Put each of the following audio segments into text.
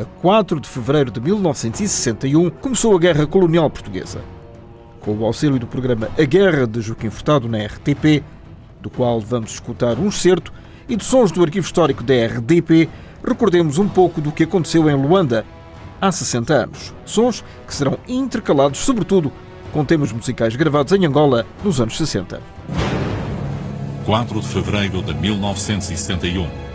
A 4 de fevereiro de 1961 começou a Guerra Colonial Portuguesa. Com o auxílio do programa A Guerra de Joaquim Furtado na RTP, do qual vamos escutar um excerto, e de sons do arquivo histórico da RDP, recordemos um pouco do que aconteceu em Luanda há 60 anos. Sons que serão intercalados, sobretudo, com temas musicais gravados em Angola nos anos 60. 4 de fevereiro de 1961.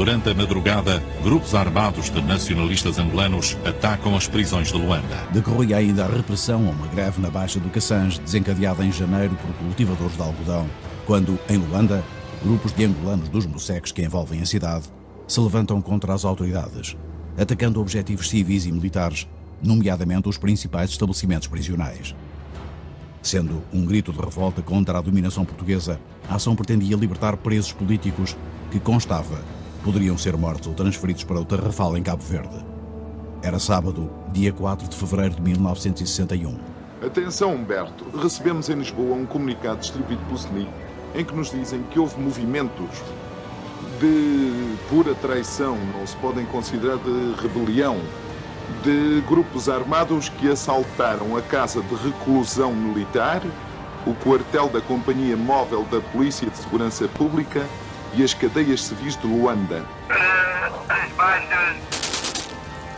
Durante a madrugada, grupos armados de nacionalistas angolanos atacam as prisões de Luanda. Decorria ainda a repressão a uma greve na Baixa do Cassange, desencadeada em janeiro por cultivadores de algodão, quando, em Luanda, grupos de angolanos dos Moceques que envolvem a cidade se levantam contra as autoridades, atacando objetivos civis e militares, nomeadamente os principais estabelecimentos prisionais. Sendo um grito de revolta contra a dominação portuguesa, a ação pretendia libertar presos políticos que, constava, poderiam ser mortos ou transferidos para o Tarrafal em Cabo Verde. Era sábado, dia 4 de fevereiro de 1961. Atenção, Humberto. Recebemos em Lisboa um comunicado distribuído pelo SNI em que nos dizem que houve movimentos de pura traição, não se podem considerar de rebelião, de grupos armados que assaltaram a casa de reclusão militar, o quartel da Companhia Móvel da Polícia de Segurança Pública e as cadeias civis de Luanda. As baixas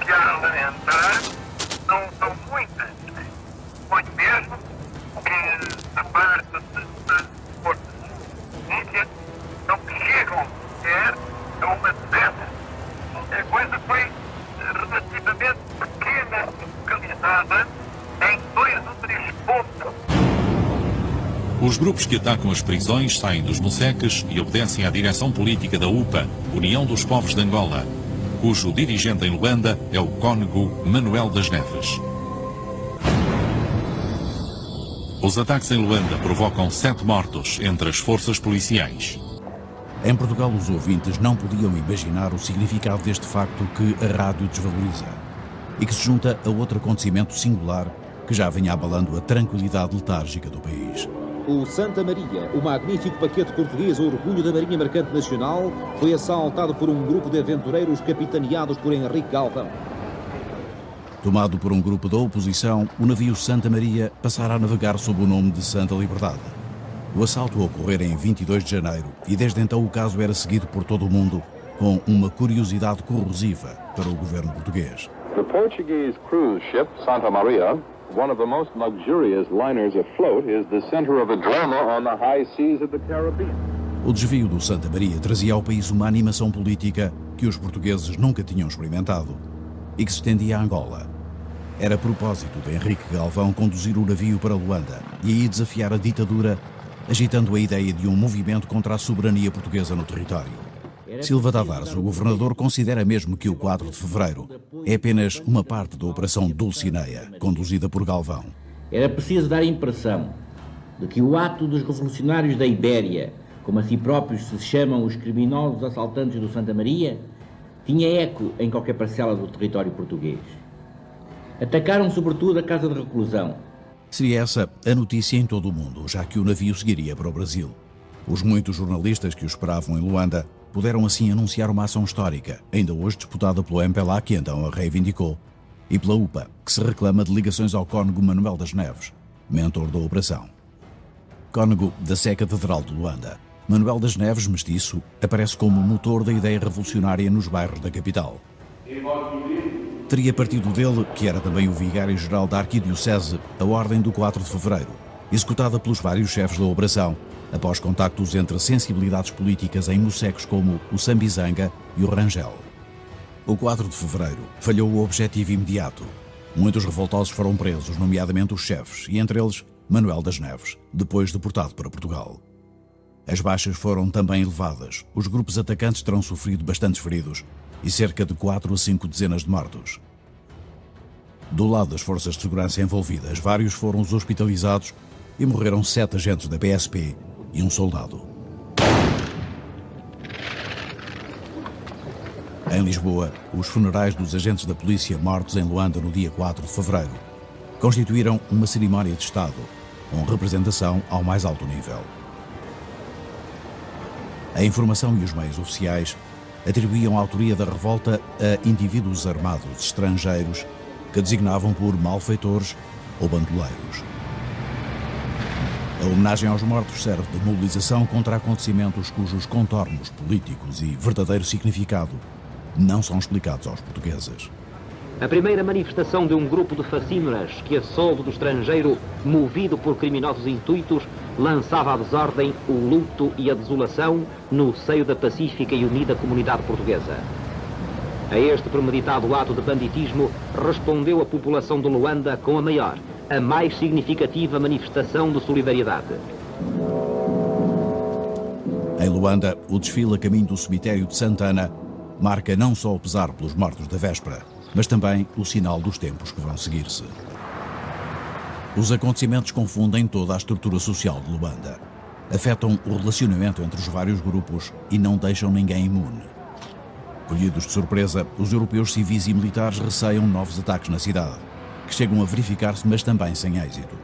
que há de entrar não são muitas. Muito mesmo que a parte de forças polícia não chegam sequer a uma dessas. A coisa foi Os grupos que atacam as prisões saem dos Moceques e obedecem à direção política da UPA, União dos Povos de Angola, cujo dirigente em Luanda é o cônego Manuel das Neves. Os ataques em Luanda provocam sete mortos entre as forças policiais. Em Portugal, os ouvintes não podiam imaginar o significado deste facto que a rádio desvaloriza e que se junta a outro acontecimento singular que já vinha abalando a tranquilidade letárgica do país. O Santa Maria, o magnífico paquete português orgulho da Marinha Mercante Nacional, foi assaltado por um grupo de aventureiros capitaneados por Henrique Galvão. Tomado por um grupo da oposição, o navio Santa Maria passará a navegar sob o nome de Santa Liberdade. O assalto ocorrera em 22 de janeiro e desde então o caso era seguido por todo o mundo com uma curiosidade corrosiva para o governo português. The Portuguese cruise ship Santa Maria, one of the most luxurious liners afloat, is the center of a drama on the high seas of the Caribbean. O desvio do Santa Maria trazia ao país uma animação política que os portugueses nunca tinham experimentado e que se estendia a Angola. Era propósito de Henrique Galvão conduzir o navio para Luanda e aí desafiar a ditadura, agitando a ideia de um movimento contra a soberania portuguesa no território. Silva Tavares, o governador, considera mesmo que o 4 de fevereiro é apenas uma parte da Operação Dulcineia, conduzida por Galvão. Era preciso dar a impressão de que o ato dos revolucionários da Ibéria, como a si próprios se chamam os criminosos assaltantes do Santa Maria, tinha eco em qualquer parcela do território português. Atacaram sobretudo a casa de reclusão. Seria essa a notícia em todo o mundo, já que o navio seguiria para o Brasil. Os muitos jornalistas que o esperavam em Luanda puderam assim anunciar uma ação histórica, ainda hoje disputada pelo MPLA, que então a reivindicou, e pela UPA, que se reclama de ligações ao cônego Manuel das Neves, mentor da operação. Cônego da Sé Catedral de Luanda, Manuel das Neves, mestiço, aparece como motor da ideia revolucionária nos bairros da capital. Teria partido dele, que era também o vigário-geral da Arquidiocese, a Ordem do 4 de Fevereiro, executada pelos vários chefes da operação, após contactos entre sensibilidades políticas em mocecos como o Sambizanga e o Rangel. O 4 de fevereiro falhou o objetivo imediato. Muitos revoltosos foram presos, nomeadamente os chefes, e entre eles Manuel das Neves, depois deportado para Portugal. As baixas foram também elevadas. Os grupos atacantes terão sofrido bastantes feridos e cerca de 4 a 5 dezenas de mortos. Do lado das forças de segurança envolvidas, vários foram os hospitalizados e morreram sete agentes da PSP e um soldado. Em Lisboa, os funerais dos agentes da polícia mortos em Luanda no dia 4 de fevereiro constituíram uma cerimónia de Estado, com representação ao mais alto nível. A informação e os meios oficiais atribuíam a autoria da revolta a indivíduos armados estrangeiros que designavam por malfeitores ou bandoleiros. A homenagem aos mortos serve de mobilização contra acontecimentos cujos contornos políticos e verdadeiro significado não são explicados aos portugueses. A primeira manifestação de um grupo de facínoras que, a soldo do estrangeiro, movido por criminosos intuitos, lançava à desordem o luto e a desolação no seio da pacífica e unida comunidade portuguesa. A este premeditado ato de banditismo respondeu a população de Luanda com a maior, a mais significativa manifestação de solidariedade. Em Luanda, o desfile a caminho do cemitério de Santana marca não só o pesar pelos mortos da véspera, mas também o sinal dos tempos que vão seguir-se. Os acontecimentos confundem toda a estrutura social de Luanda. Afetam o relacionamento entre os vários grupos e não deixam ninguém imune. Colhidos de surpresa, os europeus civis e militares receiam novos ataques na cidade, que chegam a verificar-se, mas também sem êxito.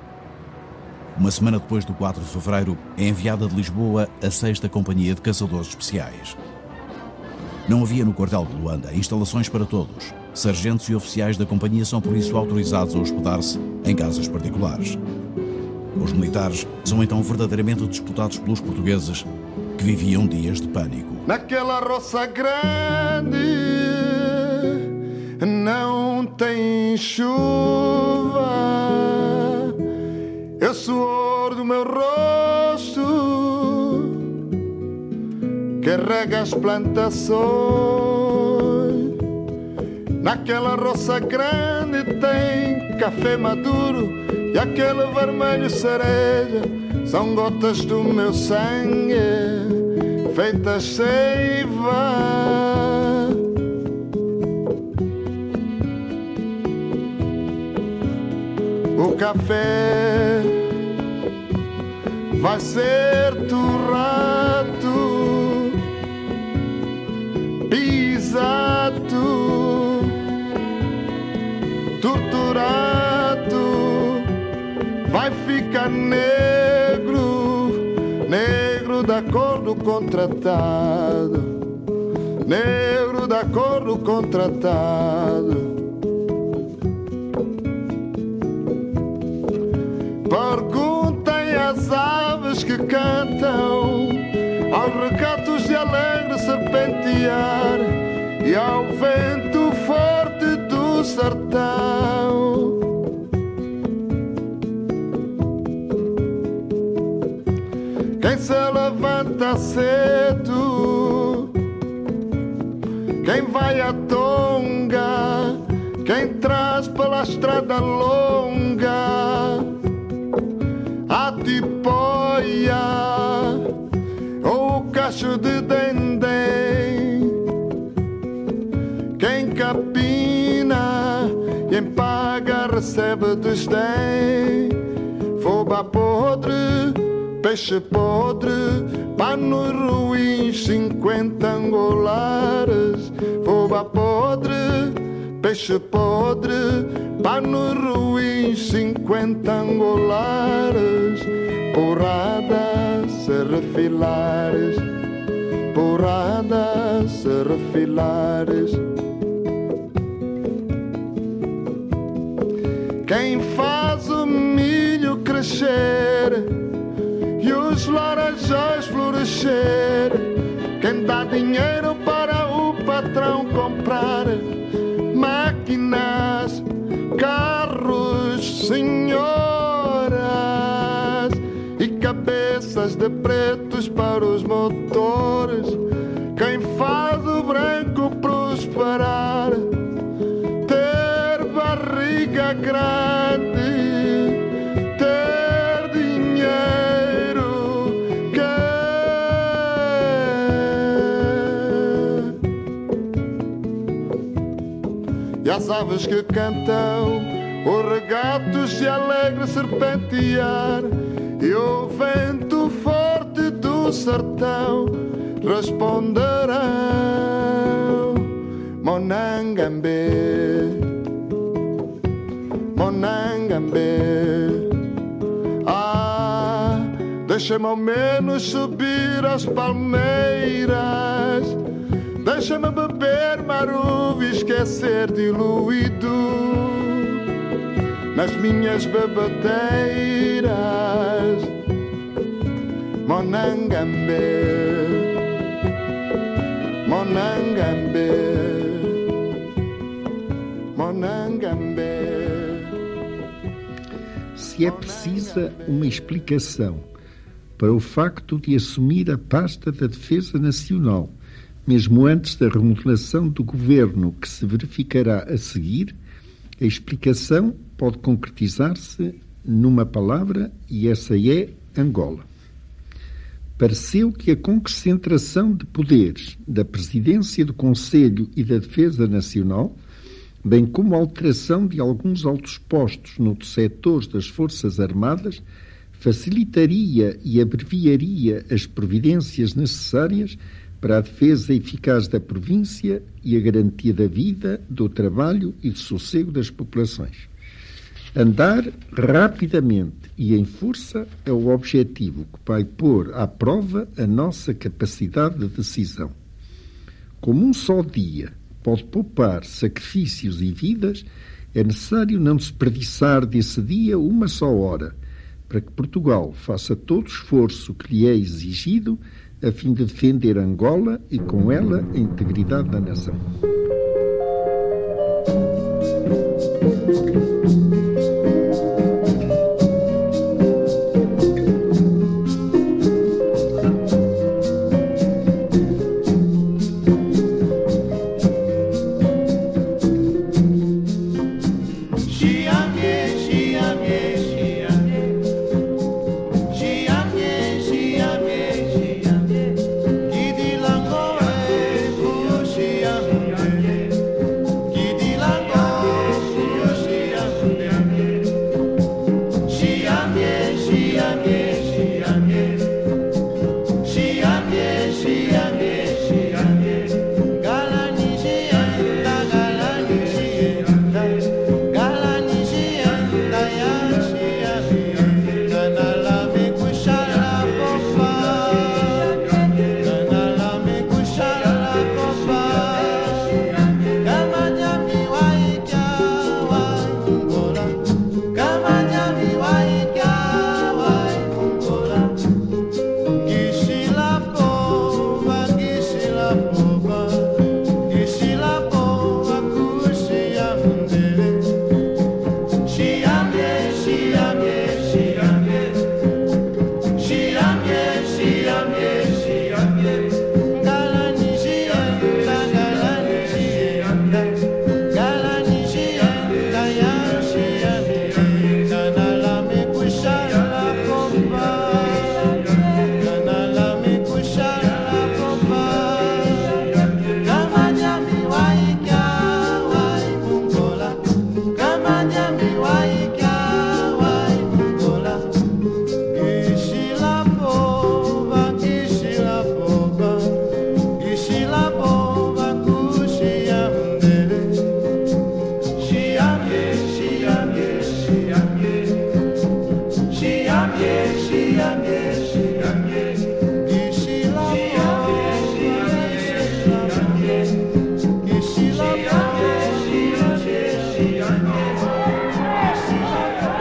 Uma semana depois do 4 de fevereiro, é enviada de Lisboa a 6 Companhia de Caçadores Especiais. Não havia no quartel de Luanda instalações para todos, Sargentos e oficiais da companhia são por isso autorizados a hospedar-se em casas particulares. Os militares são então verdadeiramente disputados pelos portugueses que viviam dias de pânico. Naquela roça grande não tem chuva, é o suor do meu rosto que rega as plantações. Naquela roça grande tem café maduro e aquele vermelho cereja são gotas do meu sangue feitas seiva. O café vai ser torrado, pisado torturado vai ficar negro, negro da cor do contratado, negro da cor do contratado. Perguntem às aves que cantam, aos recatos de alegre serpentear e ao vento forte do sertão. Quem se levanta cedo, quem vai à tonga, quem traz pela estrada longa cacho de dendém, quem capina e em paga recebe desdém, foba podre peixe podre, panos ruins, cinquenta angolares, foba podre, peixe podre, panos ruins, cinquenta angolares, porrada se refilares, porrada se refilares. Quem faz o milho crescer e os laranjas florescer. Quem dá dinheiro para o patrão comprar máquinas, carros, senhoras e cabeças de pretos para os motores. E as aves que cantam, os regatos de alegre serpentear, e o vento forte do sertão responderão: Monangambe, Monangambe. Ah, deixa-me ao menos subir as palmeiras. Deixa-me beber maruvo e esquecer diluído nas minhas babadeiras. Monangambe, Monangambe, Monangambe. Se é precisa uma explicação para o facto de assumir a pasta da Defesa Nacional, mesmo antes da remodelação do governo que se verificará a seguir, a explicação pode concretizar-se numa palavra e essa é Angola. Pareceu que a concentração de poderes da Presidência do Conselho e da Defesa Nacional, bem como a alteração de alguns altos postos no setor das Forças Armadas, facilitaria e abreviaria as providências necessárias para a defesa eficaz da província e a garantia da vida, do trabalho e do sossego das populações. Andar rapidamente e em força é o objetivo que vai pôr à prova a nossa capacidade de decisão. Como um só dia pode poupar sacrifícios e vidas, é necessário não desperdiçar desse dia uma só hora para que Portugal faça todo o esforço que lhe é exigido a fim de defender Angola e, com ela, a integridade da nação.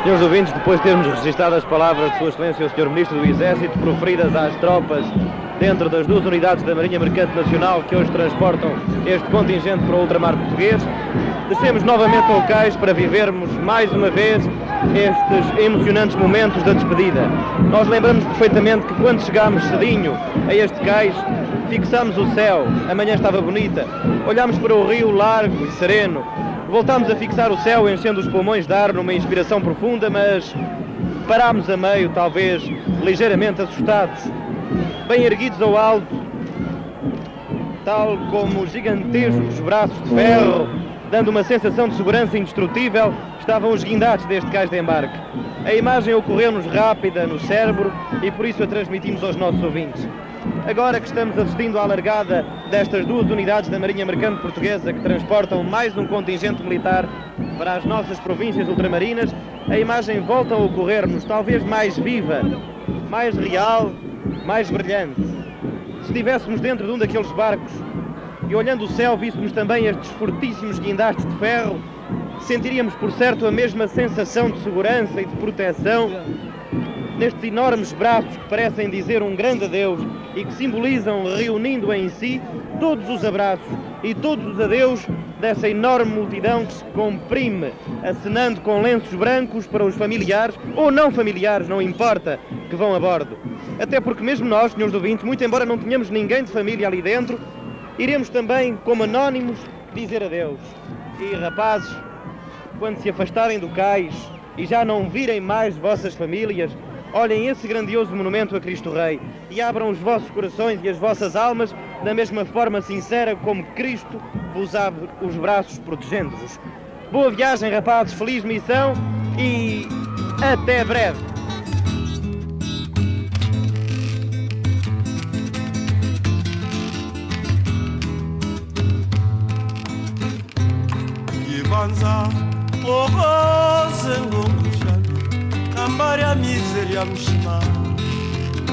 Senhores ouvintes, depois de termos registrado as palavras de Sua Excelência o Sr. Ministro do Exército proferidas às tropas dentro das duas unidades da Marinha Mercante Nacional que hoje transportam este contingente para o ultramar português, descemos novamente ao cais para vivermos mais uma vez estes emocionantes momentos da despedida. Nós lembramos perfeitamente que quando chegámos cedinho a este cais, fixámos o céu, a manhã estava bonita, olhámos para o rio largo e sereno, Voltámos a fixar o céu, enchendo os pulmões de ar numa inspiração profunda, mas parámos a meio, talvez ligeiramente assustados, bem erguidos ao alto, tal como gigantescos braços de ferro, dando uma sensação de segurança indestrutível, estavam os guindados deste cais de embarque. A imagem ocorreu-nos rápida no cérebro e por isso a transmitimos aos nossos ouvintes. Agora que estamos assistindo à largada destas duas unidades da Marinha Mercante Portuguesa que transportam mais um contingente militar para as nossas províncias ultramarinas, a imagem volta a ocorrer-nos talvez mais viva, mais real, mais brilhante. Se estivéssemos dentro de um daqueles barcos e olhando o céu víssemos também estes fortíssimos guindastes de ferro, sentiríamos por certo a mesma sensação de segurança e de proteção nestes enormes braços que parecem dizer um grande adeus e que simbolizam, reunindo em si, todos os abraços e todos os adeus dessa enorme multidão que se comprime, acenando com lenços brancos para os familiares, ou não familiares, não importa, que vão a bordo. Até porque mesmo nós, senhores ouvintes, muito embora não tenhamos ninguém de família ali dentro, iremos também, como anónimos, dizer adeus. E rapazes, quando se afastarem do cais e já não virem mais vossas famílias, olhem esse grandioso monumento a Cristo Rei e abram os vossos corações e as vossas almas da mesma forma sincera como Cristo vos abre os braços protegendo-vos. Boa viagem, rapazes, feliz missão e até breve. Ivanza, oh, mbari ya mizeri ya mshima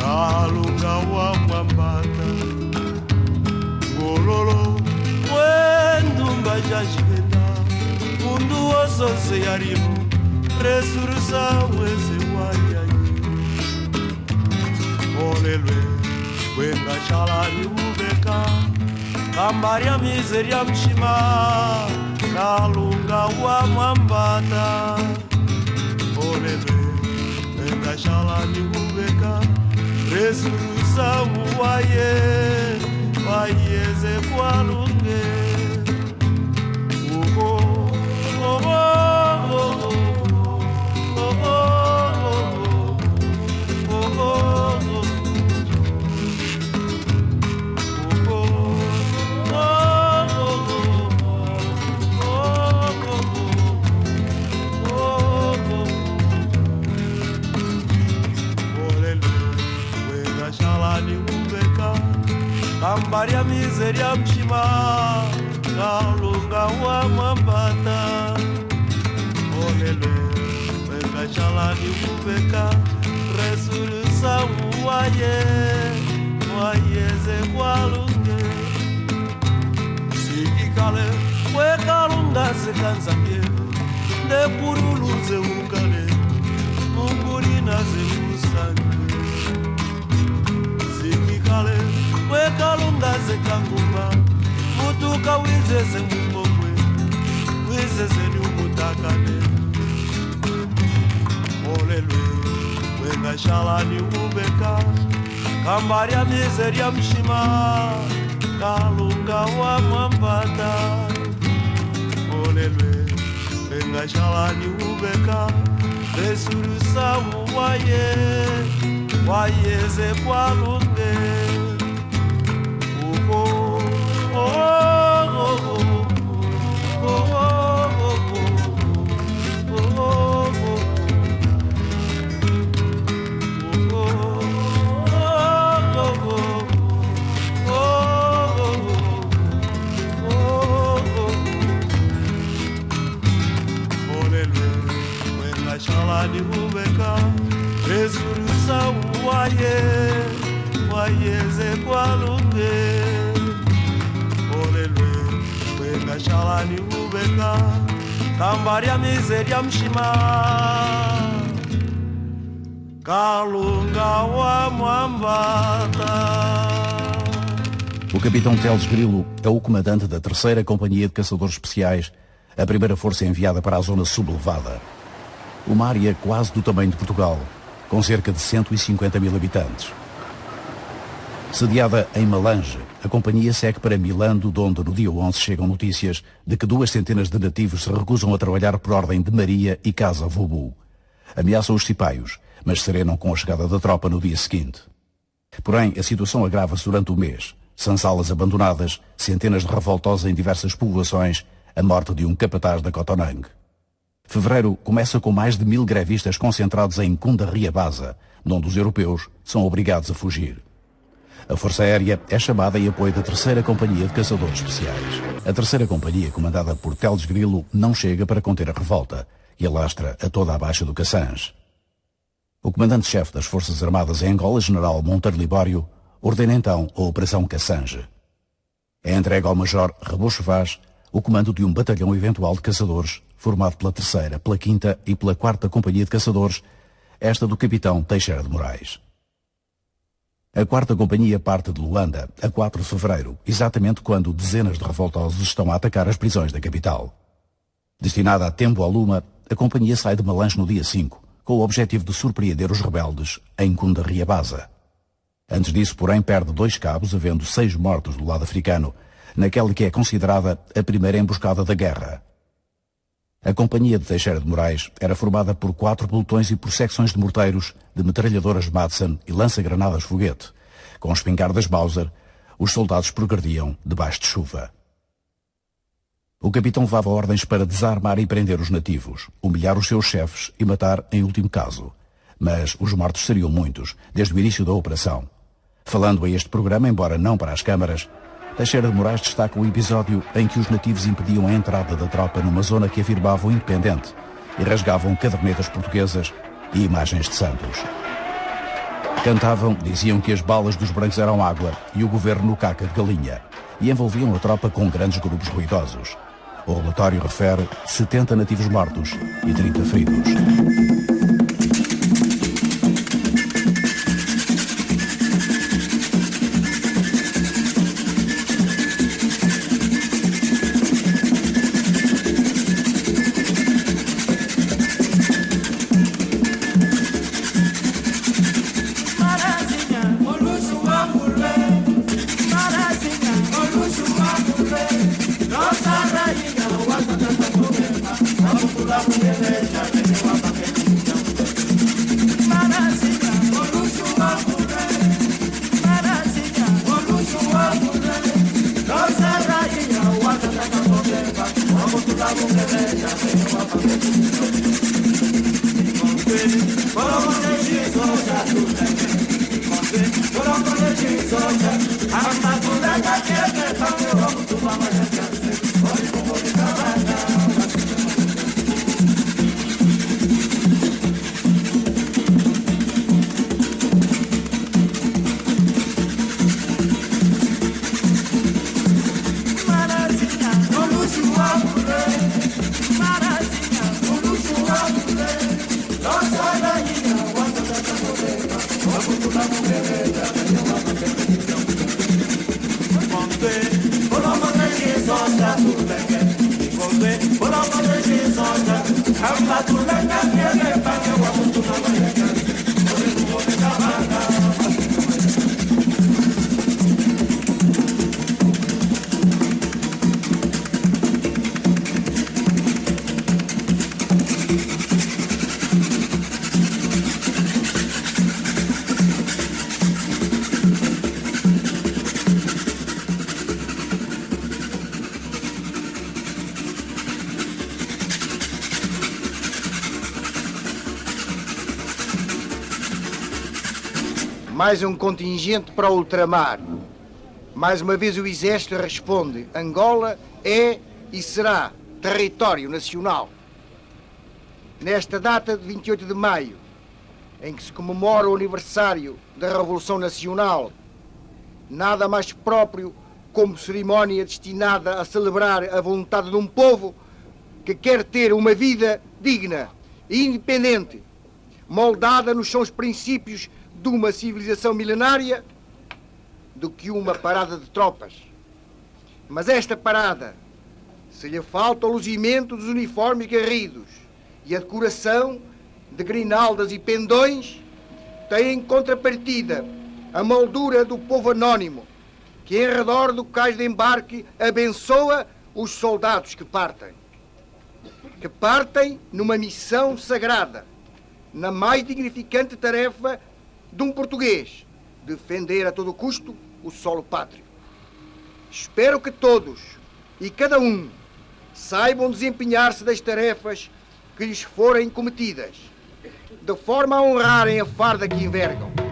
kalunga wa mwambata. Ngololo wendumba jashikenda mundu wosose yarimu resurusa mweze wayayi olelwe wengashalani ubeka. Kambari ya mizeri ya mshima kalunga wa mwambata. Olelwe ngashalani ubeka resurusa muwaye wayeze kwalunge mbari ya mizeri ya mshima kalunga wa mwambata olelwe wekashalani kubeka resurusa muwaye wayeze kwalunge sikikale wekalunga zekanzambye ndepuruluze ukale. Mungurinaze usange sikikale wekalungaze kangumba mutuka wizeze mungomwe wizezeni umutakane olelwe wengashalani ubeka kambari ya mizeri ya mshima kalunga wa mwambata olelwe wengashalani ubeka resurusa muwaye wayeze kwalunge Shalani mizeri ya mshima kalunga wa mwambata O capitão Teles Grilo é o comandante da terceira Companhia de Caçadores Especiais, a primeira força enviada para a zona sublevada. Uma área quase do tamanho de Portugal, com cerca de 150 mil habitantes. Sediada em Malange, a companhia segue para Milando, de onde no dia 11 chegam notícias de que duas centenas de nativos se recusam a trabalhar por ordem de Maria e Casa Vobu. Ameaçam os cipaios, mas serenam com a chegada da tropa no dia seguinte. Porém, a situação agrava-se durante o mês. Sansalas abandonadas, centenas de revoltosos em diversas povoações, a morte de um capataz da Cotonang. Fevereiro começa com mais de mil grevistas concentrados em Kundaria Baza, onde os europeus são obrigados a fugir. A Força Aérea é chamada em apoio da Terceira Companhia de Caçadores Especiais. A Terceira Companhia, comandada por Teles Grilo, não chega para conter a revolta e alastra a toda a baixa do Cassange. O comandante-chefe das Forças Armadas em Angola, General Monteiro Libório, ordena então a Operação Cassange. É entregue ao Major Rebocho Vaz o comando de um batalhão eventual de caçadores, formado pela terceira, pela quinta e pela quarta companhia de caçadores, esta do capitão Teixeira de Moraes. A quarta companhia parte de Luanda a 4 de fevereiro, exatamente quando dezenas de revoltosos estão a atacar as prisões da capital. Destinada a tempo à Luma, a companhia sai de Malange no dia 5, com o objetivo de surpreender os rebeldes em Kundarriabaza. Antes disso, porém, perde dois cabos, havendo seis mortos do lado africano, naquela que é considerada a primeira emboscada da guerra. A companhia de Teixeira de Moraes era formada por quatro pelotões e por secções de morteiros, de metralhadoras Madsen e lança-granadas foguete. Com espingardas Mauser, os soldados progrediam debaixo de chuva. O capitão levava ordens para desarmar e prender os nativos, humilhar os seus chefes e matar em último caso. Mas os mortos seriam muitos, desde o início da operação. Falando a este programa, embora não para as câmaras, Teixeira de Moraes destaca o episódio em que os nativos impediam a entrada da tropa numa zona que afirmavam independente e rasgavam cadernetas portuguesas e imagens de santos. Cantavam, diziam que as balas dos brancos eram água e o governo caca de galinha, e envolviam a tropa com grandes grupos ruidosos. O relatório refere 70 nativos mortos e 30 feridos. Mais um contingente para o ultramar. Mais uma vez o Exército responde: Angola é e será território nacional. Nesta data de 28 de maio, em que se comemora o aniversário da Revolução Nacional, nada mais próprio como cerimónia destinada a celebrar a vontade de um povo que quer ter uma vida digna e independente, moldada nos sons princípios de uma civilização milenária do que uma parada de tropas. Mas esta parada, se lhe falta o luzimento dos uniformes garridos e a decoração de grinaldas e pendões, tem em contrapartida a moldura do povo anónimo, que em redor do cais de embarque abençoa os soldados que partem. Que partem numa missão sagrada, na mais dignificante tarefa de um português defender a todo custo o solo pátrio. Espero que todos e cada um saibam desempenhar-se das tarefas que lhes forem cometidas, de forma a honrarem a farda que envergam.